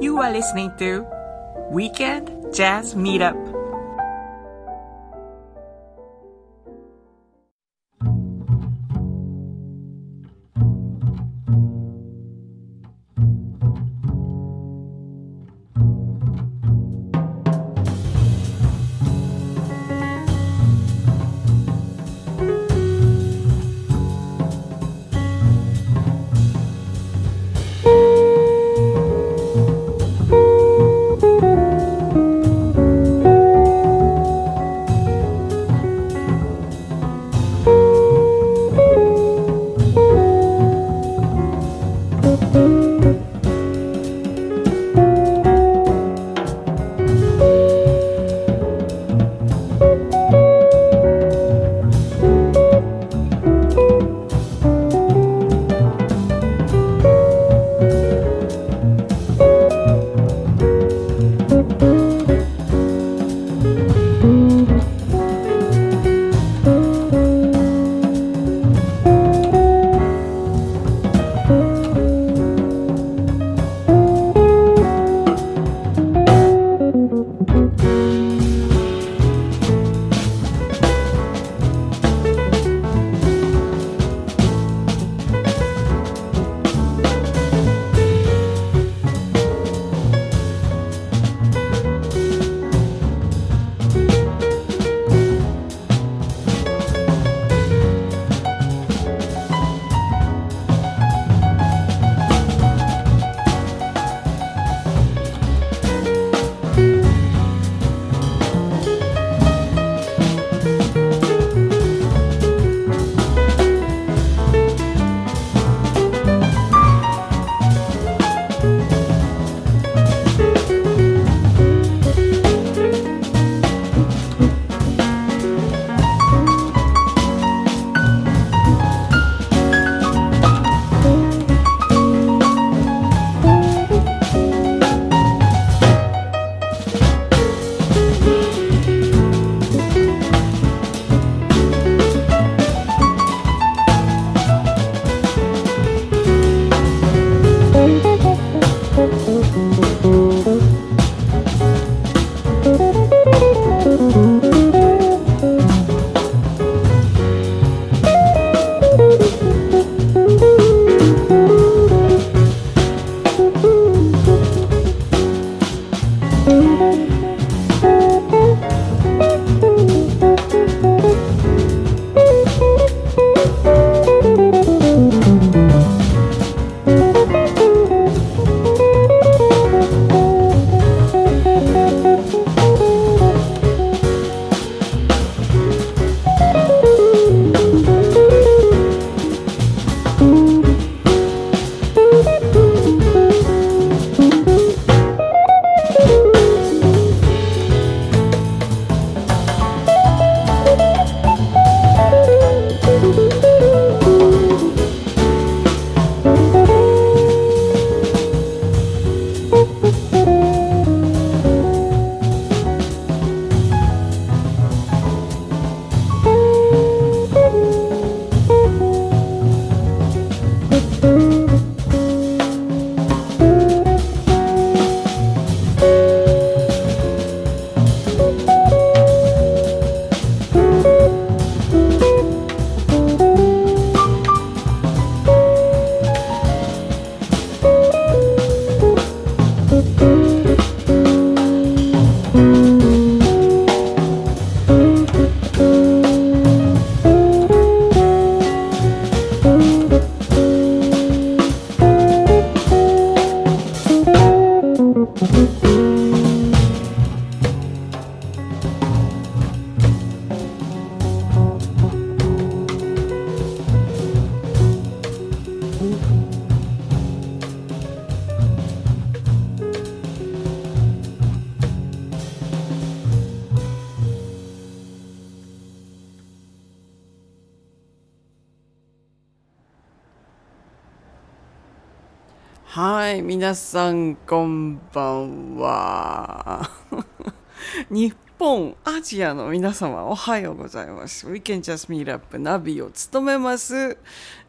You are listening to Weekend Jazz Meetup. 皆さんこんばんは。日本、アジアの皆様おはようございます。We can just meet up ナビを務めます。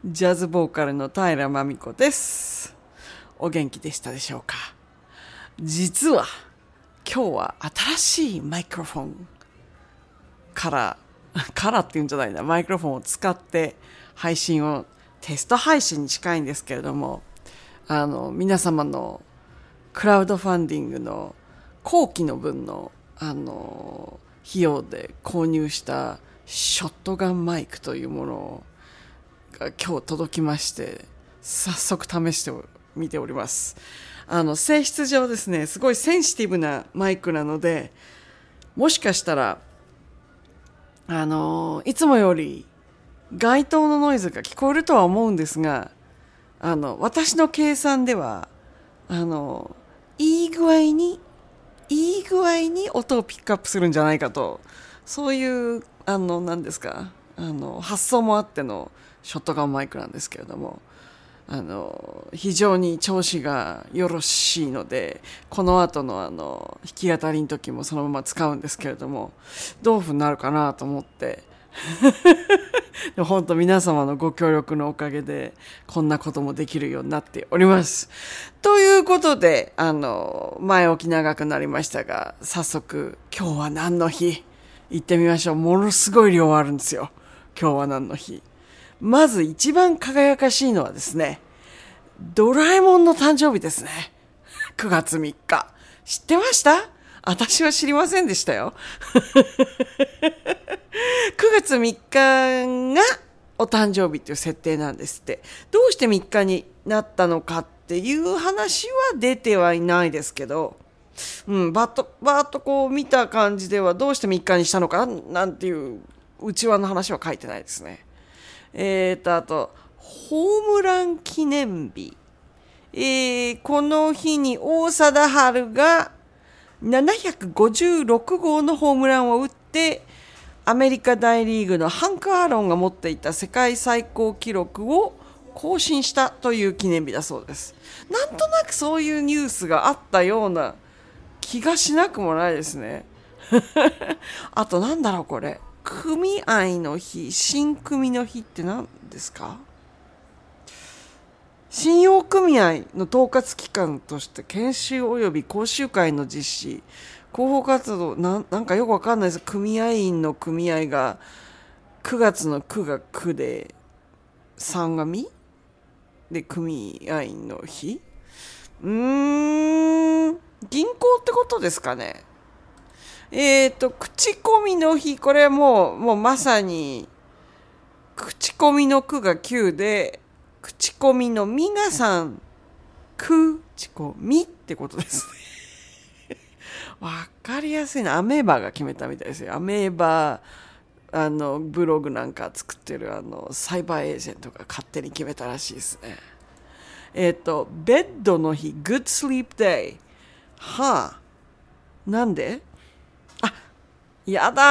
ジャズボーカルの平真美子です。お元気でしたでしょうか？実は今日は新しいマイクロフォンから からっていうんじゃないなマイクロフォンを使って配信をテスト配信に近いんですけれどもあの皆様のクラウドファンディングの後期の分のあの費用で購入したショットガンマイクというものが今日届きまして早速試してみております。あの性質上ですねすごいセンシティブなマイクなのでもしかしたらあのいつもより街灯のノイズが聞こえるとは思うんですがあの私の計算ではあのいい具合にいい具合に音をピックアップするんじゃないかとそういうあの何ですかあの発想もあってのショットガンマイクなんですけれどもあの非常に調子がよろしいのでこの後のあの弾き語りの時もそのまま使うんですけれどもどういうふうになるかなと思って でも本当皆様のご協力のおかげでこんなこともできるようになっております。ということであの前置き長くなりましたが早速今日は何の日？行ってみましょうものすごい量あるんですよ今日は何の日？まず一番輝かしいのはですね、ドラえもんの誕生日ですね。9月3日。知ってました？私は知りませんでしたよ。9月3日がお誕生日っていう設定なんですって。どうして3日になったのかっていう話は出てはいないですけど、うん、バッと、バッとこう見た感じではどうして3日にしたのかなんていう内輪の話は書いてないですね。えーと、あと、ホームラン記念日。えー、この日に大貞治が756号のホームランを打って、アメリカ大リーグのハンク・アーロンが持っていた世界最高記録を更新したという記念日だそうです。なんとなくそういうニュースがあったような気がしなくもないですね。あとなんだろうこれ。組合の日、新組の日って何ですか？信用組合の統括機関として研修及び講習会の実施、広報活動な、なんかよくわかんないです。組合員の組合が9月の9が9で、3がみで、組合員の日？うーん、銀行ってことですかね。えっ、ー、と、口コミの日、これもう、もうまさに、口コミの句が9で、口コミのみがさくちこみってことですね。わかりやすいな。アメーバが決めたみたいですよ。アメーバ、あの、ブログなんか作ってる、あの、サイバーエージェントが勝手に決めたらしいですね。えっ、ー、と、ベッドの日、Good Sleep Day。はあ。なんで？あやだ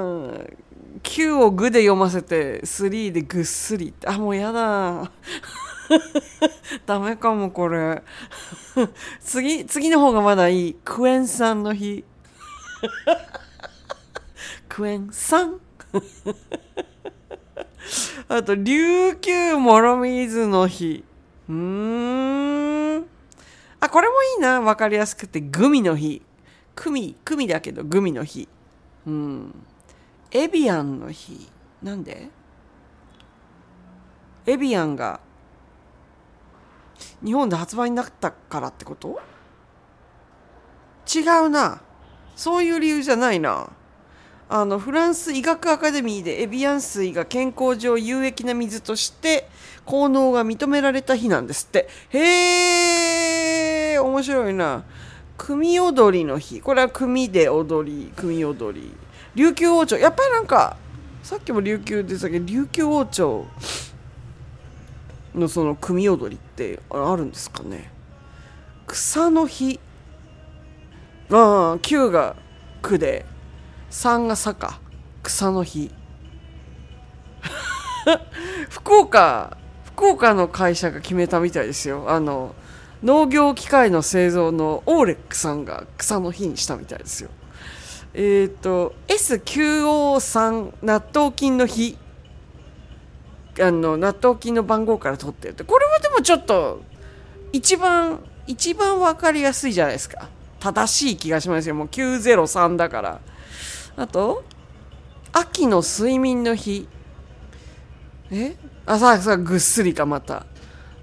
ー9をグで読ませて3でぐっすり。あもうやだ。ダメかもこれ。次次の方がまだいい。クエン酸の日。クエン酸。あと琉球もろみずの日。うーん。あこれもいいな。分かりやすくてグミの日。クミ、クミだけどグミの日。うん。エビアンの日。なんで？エビアンが日本で発売になったからってこと？違うな。そういう理由じゃないな。あの、フランス医学アカデミーでエビアン水が健康上有益な水として効能が認められた日なんですって。へえ、面白いな。組踊りの日これは組で踊り組踊り琉球王朝。やっぱりなんかさっきも琉球で言ったけ？ど琉球王朝のその組踊りってあるんですかね？草の日。ああ9が9で3が坂。草の日。福岡福岡の会社が決めたみたいですよ。あの農業機械の製造のオーレックさんが草の日にしたみたいですよ。えっ、ー、と S953 納豆菌の日。あの納豆菌の番号から取ってるって。これはでもちょっと一番一番わかりやすいじゃないですか。正しい気がしますよ。もう903だから。あと秋の睡眠の日。え？あさあさあぐっすりかまた。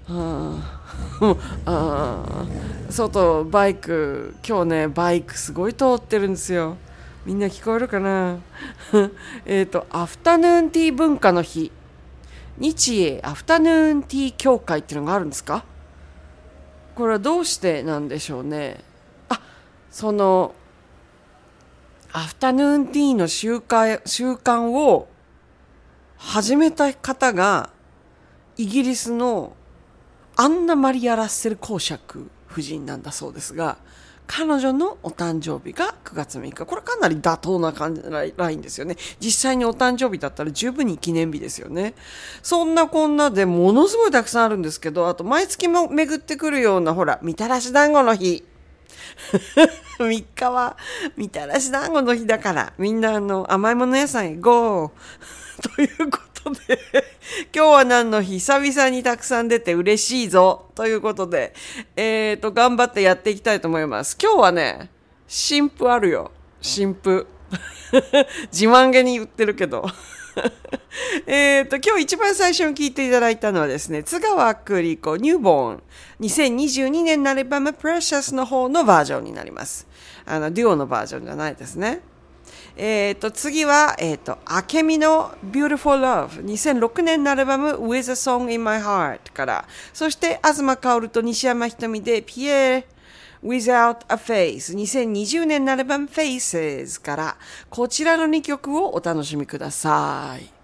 あ あ外バイク今日ねバイクすごい通ってるんですよ。みんな聞こえるかな？えっとアフタヌーンティー文化の日。日英アフタヌーンティー協会っていうのがあるんですか？これはどうしてなんでしょうね。あそのアフタヌーンティーの習慣習慣を始めた方がイギリスのアンナ・マリア・ラッセル公爵夫人なんだそうですが彼女のお誕生日が9月6日。これかなり妥当な感じラインですよね。実際にお誕生日だったら十分に記念日ですよね。そんなこんなでものすごいたくさんあるんですけどあと毎月も巡ってくるようなほらみたらし団子の日。3日はみたらし団子の日だからみんなあの甘いもの屋さんへゴー。ということで 今日は何の日？久々にたくさん出て嬉しいぞということで、えっ、ー、と、頑張ってやっていきたいと思います。今日はね、新婦あるよ。新婦。自慢げに言ってるけど。えっと、今日一番最初に聞いていただいたのはですね、津川栗子ニューボーン2022年のアルバム Precious の方のバージョンになります。あの、デュオのバージョンじゃないですね。え、ー、と、次は、え、ー、と、あけみの Beautiful Love。2006年のアルバム With a Song in My Heart から、そして、東薫と西山ひとみで Pierre Without a Face。2020年のアルバム Faces から、こちらの2曲をお楽しみください。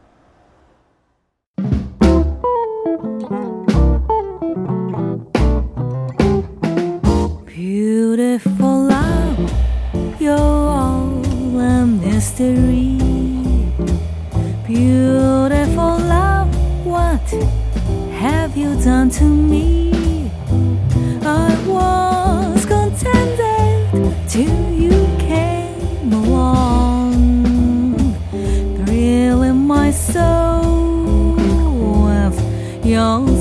Beautiful mystery. Beautiful love, what have you done to me? I was contented till you came along, thrilling my soul with your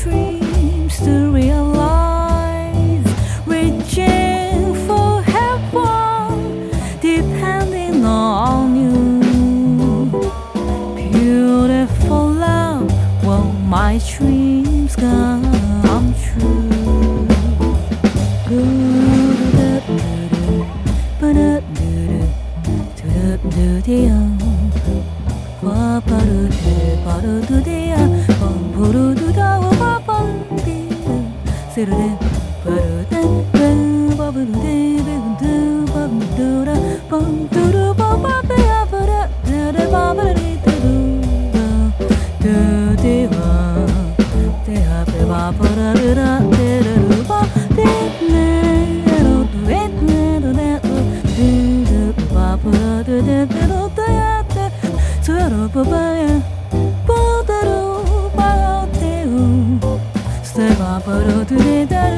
tree. Serena. 外れだ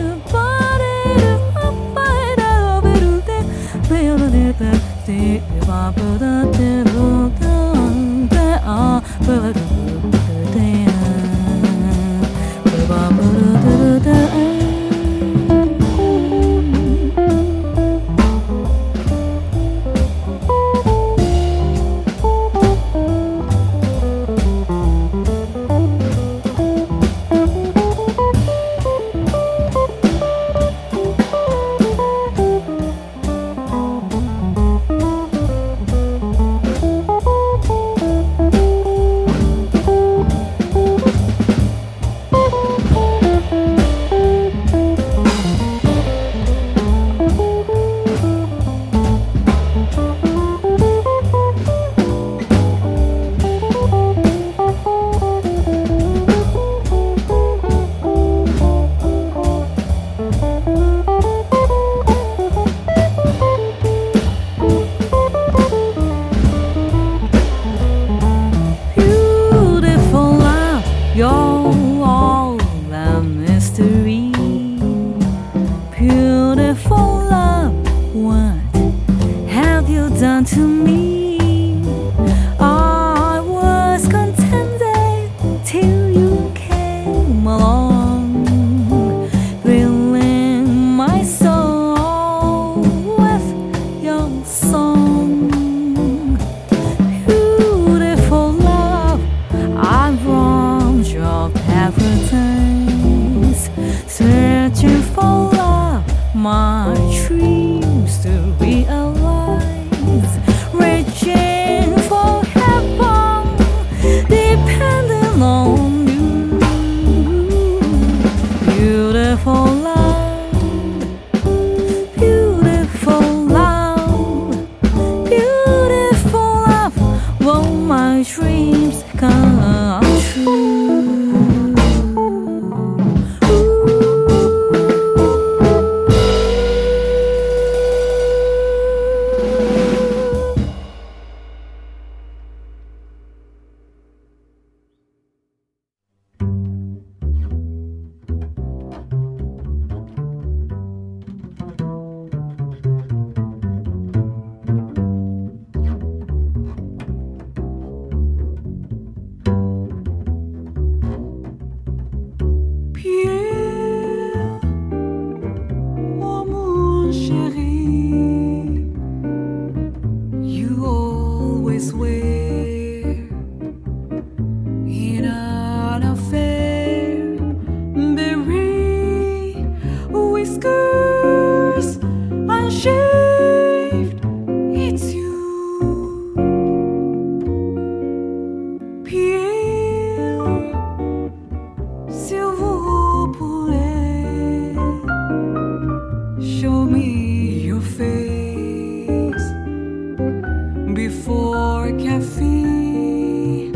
before caffeine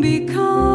become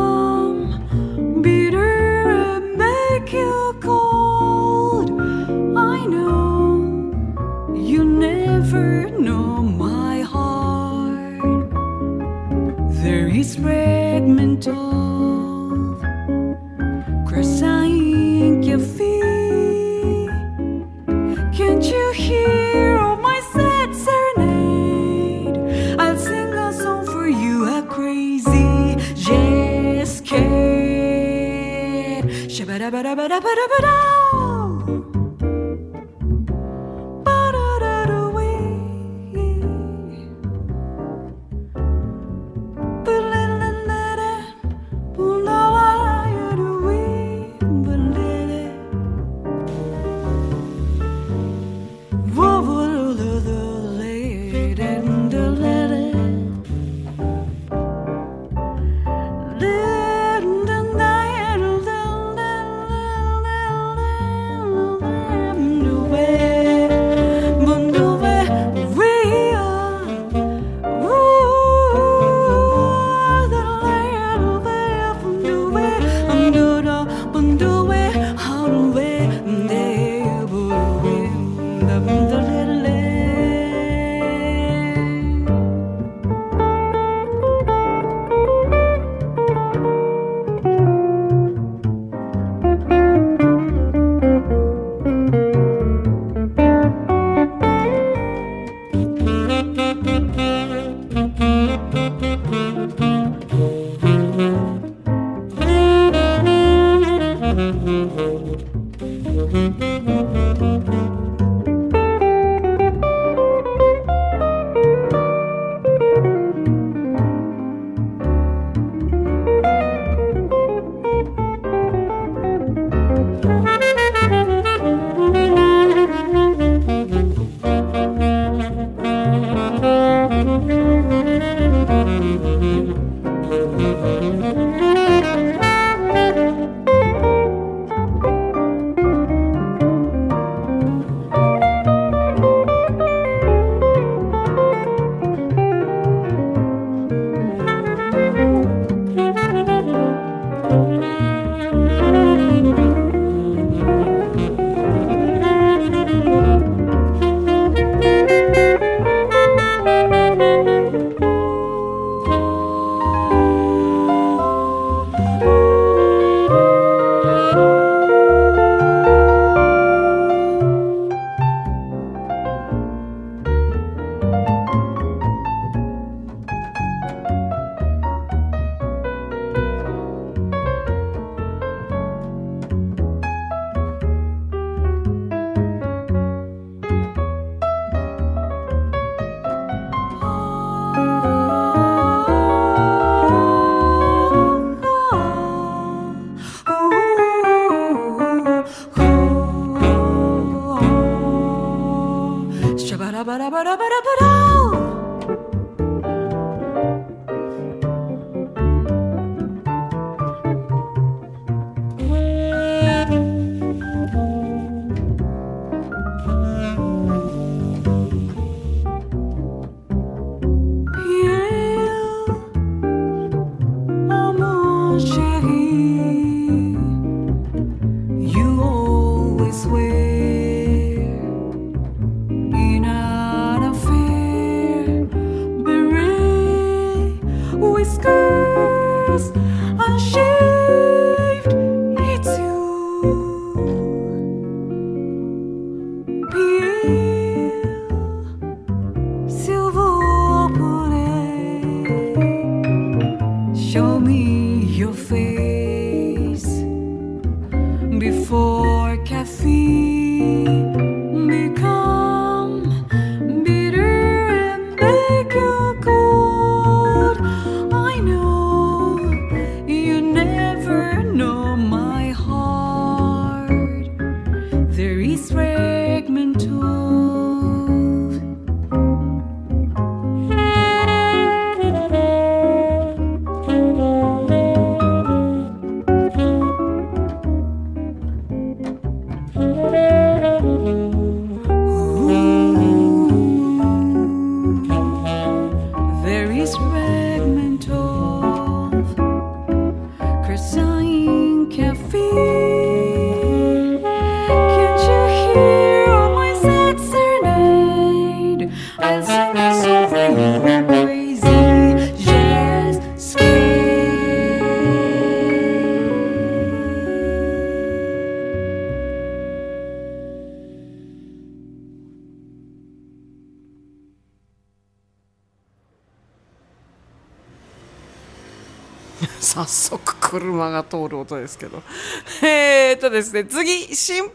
が通る音ですけど。えっとですね、次、新譜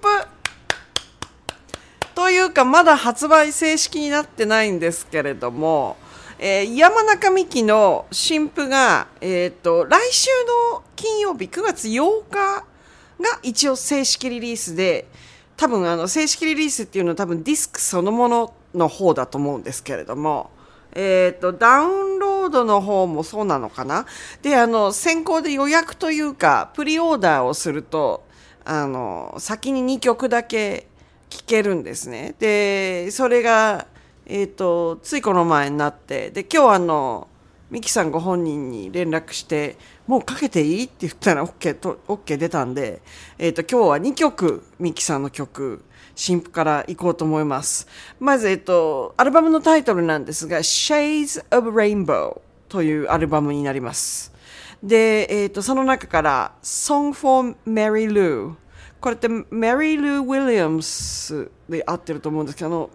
というか、まだ発売正式になってないんですけれども、えー山中美希の新譜が、えーっと、来週の金曜日、9月8日が一応正式リリースで、多分あの正式リリースっていうのは多分ディスクそのものの方だと思うんですけれども、えっ、と、ダウンロードの方もそうなのかな？で、あの、先行で予約というか、プリオーダーをすると、あの、先に2曲だけ聴けるんですね。で、それが、えっ、と、ついこの前になって、で、今日あの、ミキさんご本人に連絡して、もうかけていい？って言ったら OK と、OK 出たんで、えっ、と、今日は2曲、ミキさんの曲、新譜から行こうと思います。まず、えっと、アルバムのタイトルなんですが、Shades of Rainbow というアルバムになります。で、えっと、その中から、Song for Mary Lou。これって、Mary Lou Williams で合ってると思うんですけど、あの、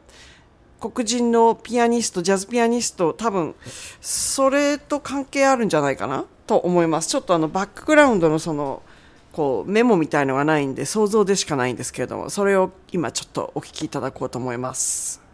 黒人のピアニスト、ジャズピアニスト、多分、それと関係あるんじゃないかなと思います。ちょっとあの、バックグラウンドのその、こう、メモみたいのがないんで、想像でしかないんですけれども、それを今ちょっとお聞きいただこうと思います。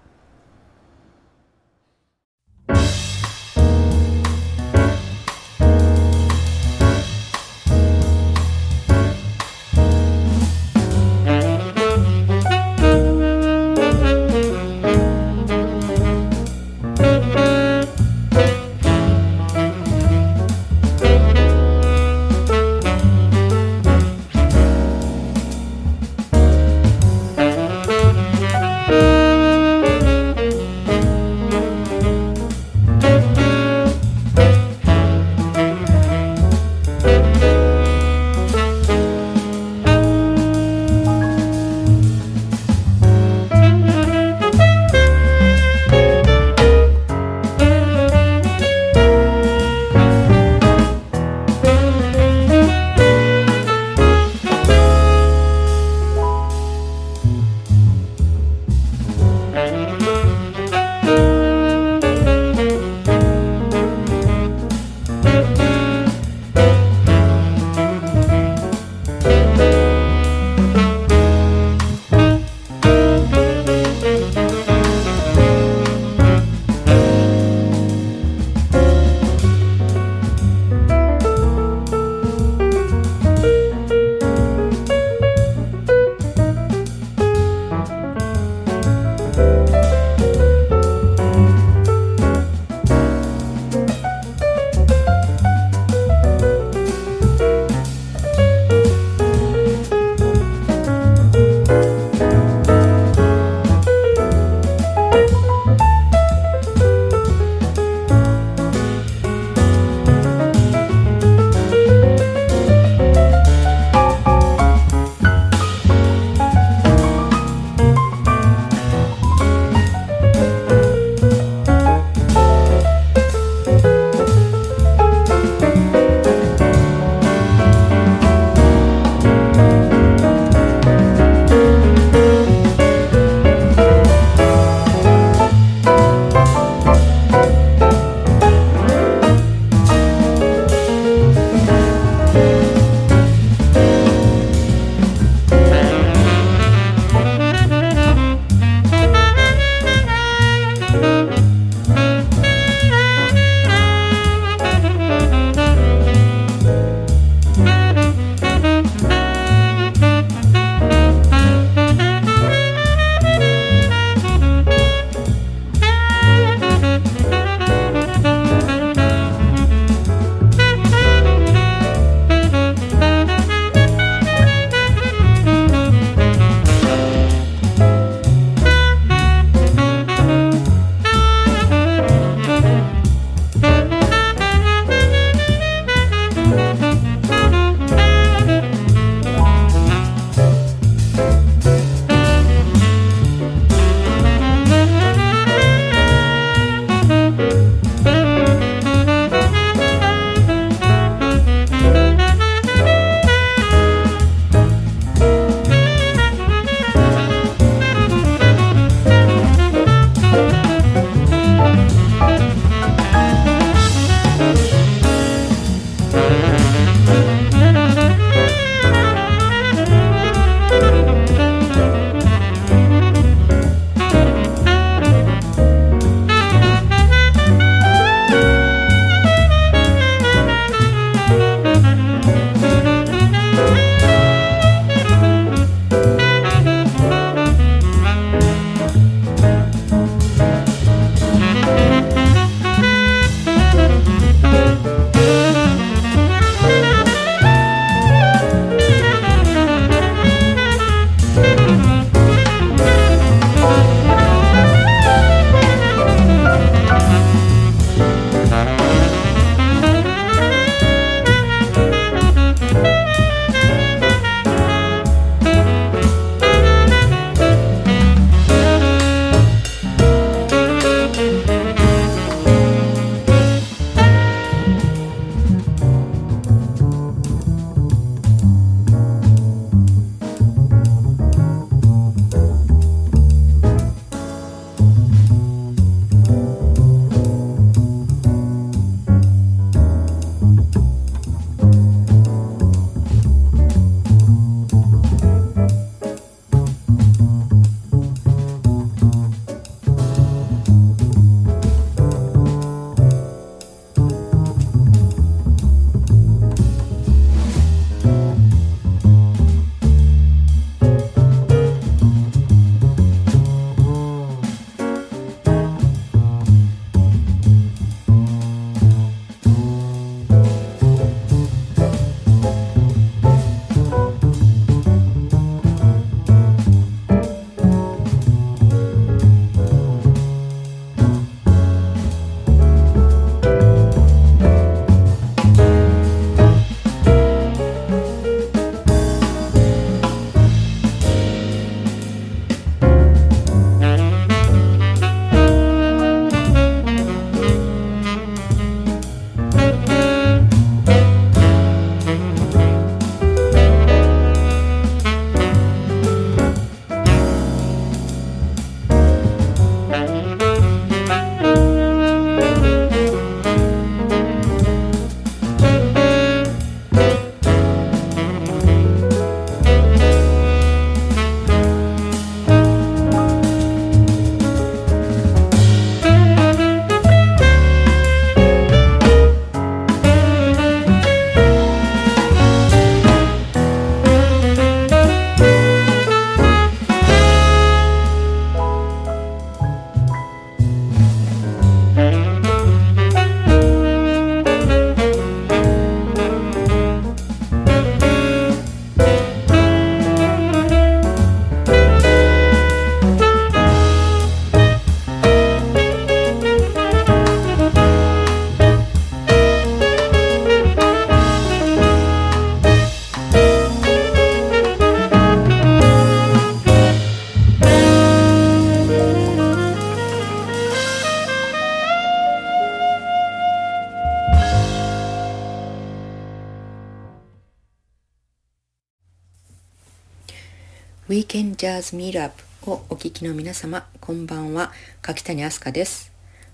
Weekend Jazz Meetup をお聞きの皆様、こんばんは。柿谷飛鳥です。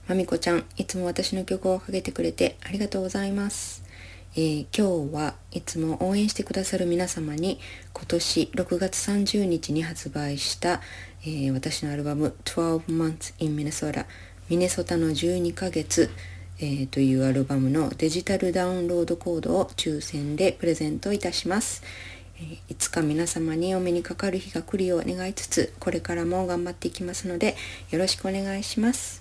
まみこちゃん、いつも私の曲をかけてくれてありがとうございます。えー今日はいつも応援してくださる皆様に今年6月30日に発売した、えー私のアルバム12 Months in Minnesota ミネソタの12ヶ月、えーというアルバムのデジタルダウンロードコードを抽選でプレゼントいたします。いつか皆様にお目にかかる日が来るよう願いつつこれからも頑張っていきますのでよろしくお願いします。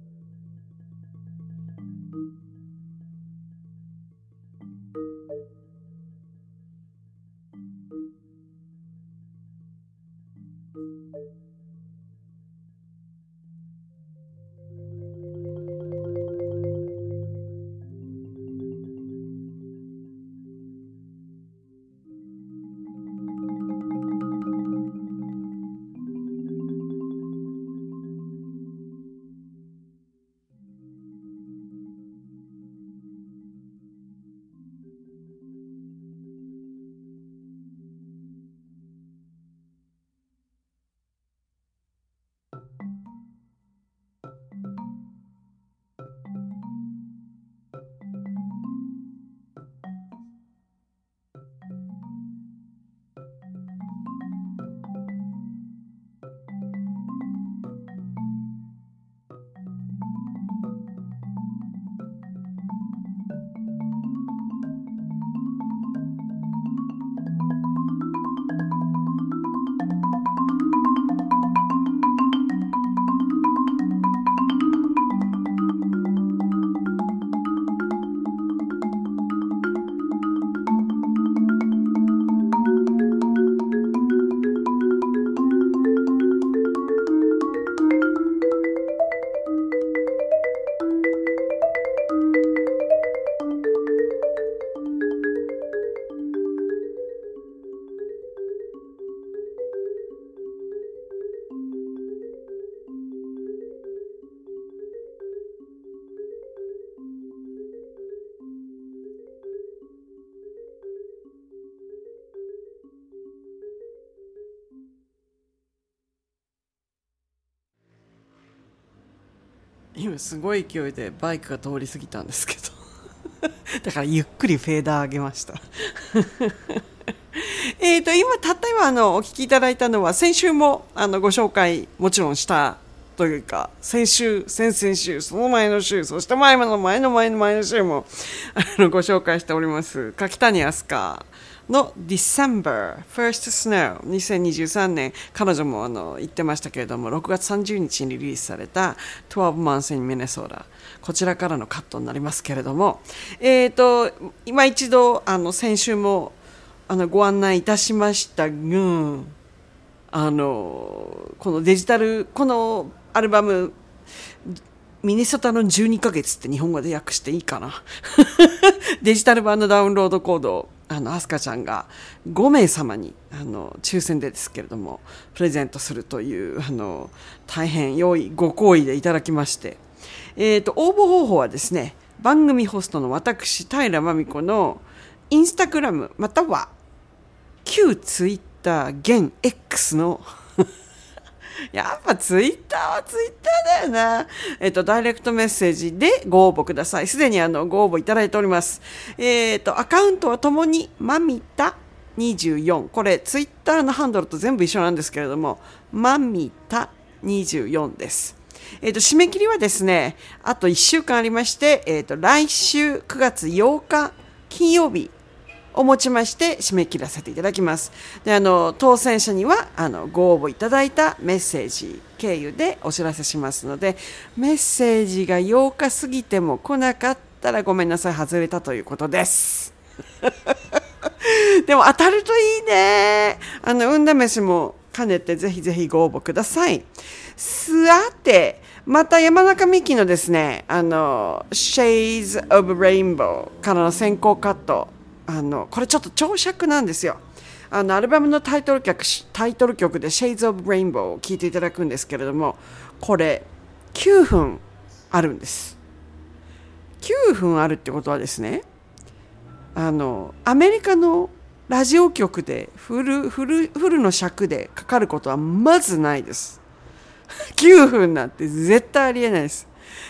すごい勢いでバイクが通り過ぎたんですけど。だからゆっくりフェーダー上げました。えっと今たった今あのお聞きいただいたのは先週もあのご紹介もちろんしたというか先週先々週その前の週そして前の前の前の前の週もあのご紹介しております。柿谷飛鳥の December First Snow 2023年。彼女もあの言ってましたけれども6月30日にリリースされた12 Months in Minnesota こちらからのカットになりますけれども。えっ、と今一度あの先週もあのご案内いたしましたがあのこのデジタルこのアルバムミネソタの12ヶ月って日本語で訳していいかな？デジタル版のダウンロードコードをあのアスカちゃんが5名様にあの抽選でですけれどもプレゼントするというあの大変良いご好意でいただきまして、えー、と応募方法はですね番組ホストの私平真美子のインスタグラムまたは旧ツイッター現 X の やっぱツイッターはツイッターだよな。えっと、ダイレクトメッセージでご応募ください。すでにあの、ご応募いただいております。えっと、アカウントはともに、まみた24。これ、ツイッターのハンドルと全部一緒なんですけれども、まみた24です。えっと、締め切りはですね、あと1週間ありまして、えっと、来週9月8日金曜日をもちまして締め切らせていただきます。で、あの、当選者には、あの、ご応募いただいたメッセージ経由でお知らせしますので、メッセージが8日過ぎても来なかったらごめんなさい、外れたということです。でも当たるといいね。あの、運試しも兼ねてぜひぜひご応募ください。さて、また山中美希のですね、あの、Shades of Rainbow からの先行カット、あの、これちょっと長尺なんですよ。あの、アルバムのタイトル曲、タイトル曲で Shades of Rainbow を聴いていただくんですけれども、これ9分あるんです。9分あるってことはですね、あのアメリカのラジオ局でフルフルフルの尺でかかることはまずないです。9分なんて絶対ありえないです。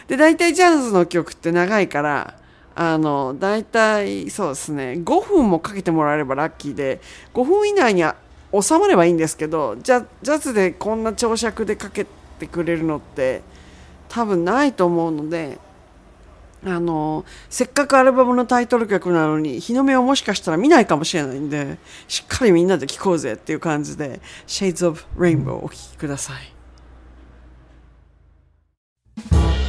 で大体ジャズの曲って長いからあの大体そうですね5分もかけてもらえればラッキーで5分以内に収まればいいんですけどジャジャズでこんな長尺でかけてくれるのって多分ないと思うのであのせっかくアルバムのタイトル曲なのに日の目をもしかしたら見ないかもしれないんでしっかりみんなで聴こうぜっていう感じで「Shades of Rainbow」お聴きください。「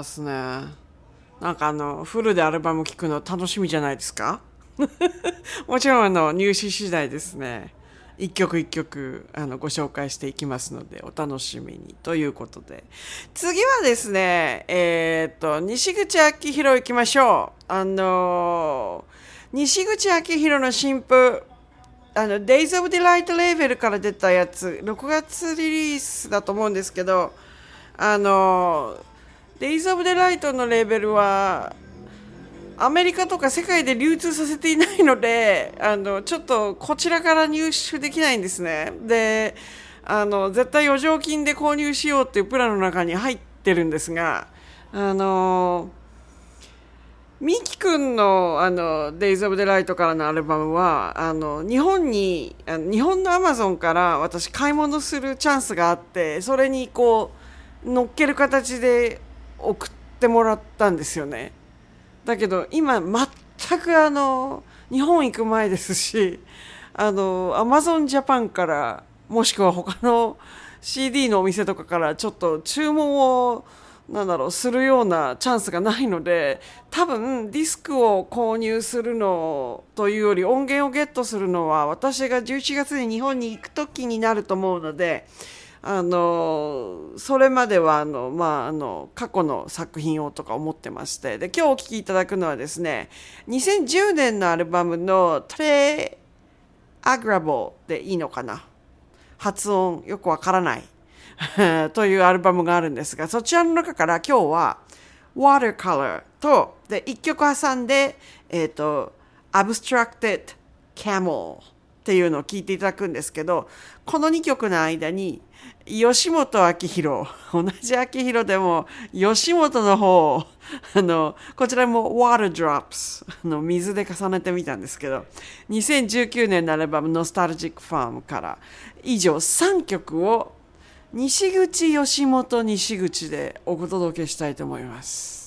ったですね。なんかあの、フルでアルバム聴くの楽しみじゃないですか？もちろんあの、入手次第ですね。一曲一曲あのご紹介していきますのでお楽しみにということで次はですねえー、っと西口昭弘行きましょうあの西口昭弘の新譜あの Days of Delight レーベルから出たやつ6月リリースだと思うんですけどあの Days of Delight のレーベルはアメリカとか世界で流通させていないので あのちょっとこちらから入手できないんですね。であの絶対余剰金で購入しようっていうプランの中に入ってるんですがあのミキ君のあの Days of the Light からのアルバムはあの日本にあの日本のアマゾンから私買い物するチャンスがあってそれにこう乗っける形で送ってもらったんですよね。だけど今全くあの日本行く前ですしあのアマゾンジャパンからもしくは他の CD のお店とかからちょっと注文をなんだろうするようなチャンスがないので多分ディスクを購入するのというより音源をゲットするのは私が11月に日本に行く時になると思うのであのそれまではあの、まあ、あの過去の作品をとか思ってまして。で今日お聴きいただくのはですね2010年のアルバムの「トレアグラボー」でいいのかな。発音よくわからない。というアルバムがあるんですがそちらの中から今日は「Watercolor と」で1曲挟んで「えーと、Abstracted Camel」っていうのを聞いていただくんですけどこの2曲の間に吉本明宏同じ明宏でも吉本の方あのこちらも Water Drops の水で重ねてみたんですけど2019年のアルバム「Nostalgic・ Farm」から以上3曲を西口吉本西口でお届けしたいと思います。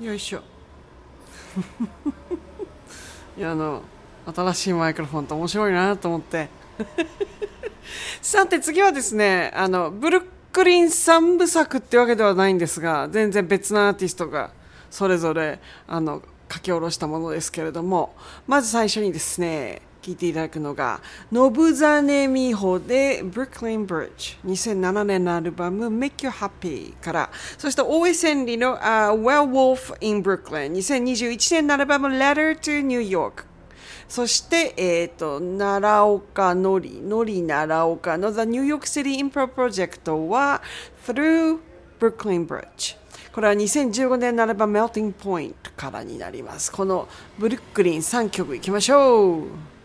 よいしょ。いやあの新しいマイクロフォンって面白いなと思って。さて次はですねあのブルックリン三部作ってわけではないんですが全然別のアーティストがそれぞれあの書き下ろしたものですけれどもまず最初にですね聞いていただくのが「信真美穂」で「Brooklyn Bridge」2007年のアルバム「Make You Happy」からそして大江千里の、uh,「Werewolf in Brooklyn」2021年のアルバム「Letter to New York」そして、えっ、と、奈良岡のり、のり奈良岡の The New York City Impro Project は Through Brooklyn Bridge。これは2015年のアルバム Melting Point からになります。このブルックリン3曲いきましょう。「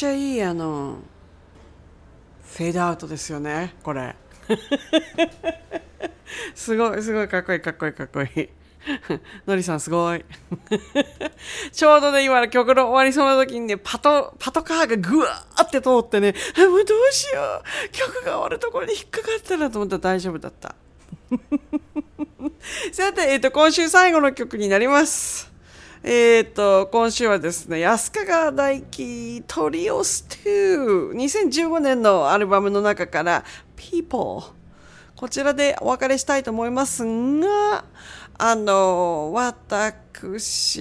ちゃいいあのフェードアウトですよねこれ。すごいすごいかっこいいかっこいいかっこいい。のり さんすごい。ちょうどね今の曲の終わりそうな時にねパトパトカーがぐわーって通ってねもうどうしよう。曲が終わるところに引っかかったなと思った。ら大丈夫だった。さて、えっ、と、今週最後の曲になります。えっ、と、今週はですね、安川大輝トリオス2、2015年のアルバムの中から、People。こちらでお別れしたいと思いますが、あの、私、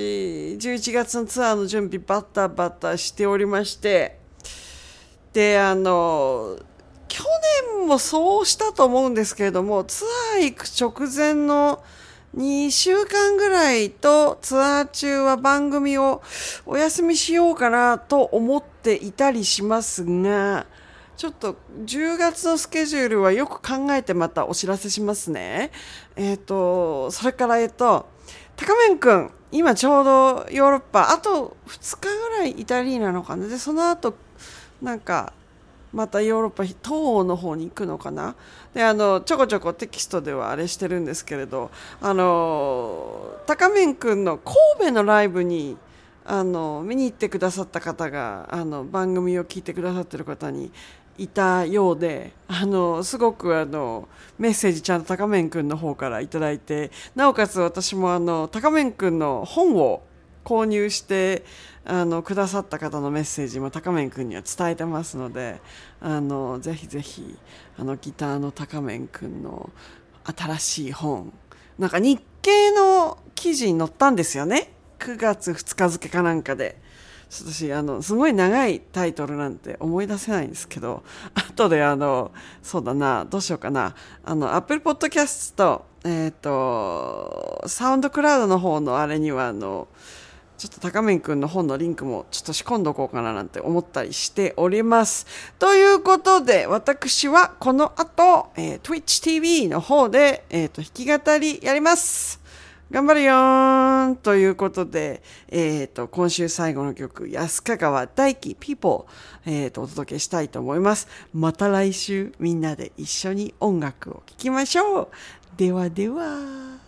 11月のツアーの準備バタバタしておりまして、で、あの、去年もそうしたと思うんですけれども、ツアー行く直前の2週間ぐらいとツアー中は番組をお休みしようかなと思っていたりしますが、ちょっと10月のスケジュールはよく考えてまたお知らせしますね。えっ、と、それからえっ、と、高面くん、今ちょうどヨーロッパ、あと2日ぐらいイタリーなのかな。で、その後、なんか、またヨーロッパ東欧の方に行くのかなであのちょこちょこテキストではあれしてるんですけれどあの高面くんの神戸のライブにあの見に行ってくださった方があの番組を聞いてくださってる方にいたようであのすごくあのメッセージちゃんと高面くんの方からいただいてなおかつ私もあの高面くんの本を購入してあのくださった方のメッセージも高面くんには伝えてますのであのぜひぜひあのギターの高面くんの新しい本なんか日経の記事に載ったんですよね。9月2日付かなんかで。私あのすごい長いタイトルなんて思い出せないんですけど後であのそうだなどうしようかな。あの Apple Podcast とえっ、とサウンドクラウドの方のあれにはあのちょっと高面くんの本のリンクもちょっと仕込んどこうかななんて思ったりしております。ということで、私はこの後、えー、TwitchTV の方で、えっ、と、弾き語りやります。頑張るよーんということで、えっ、と、今週最後の曲、安川大輝 People、えっ、と、お届けしたいと思います。また来週、みんなで一緒に音楽を聴きましょう。ではでは。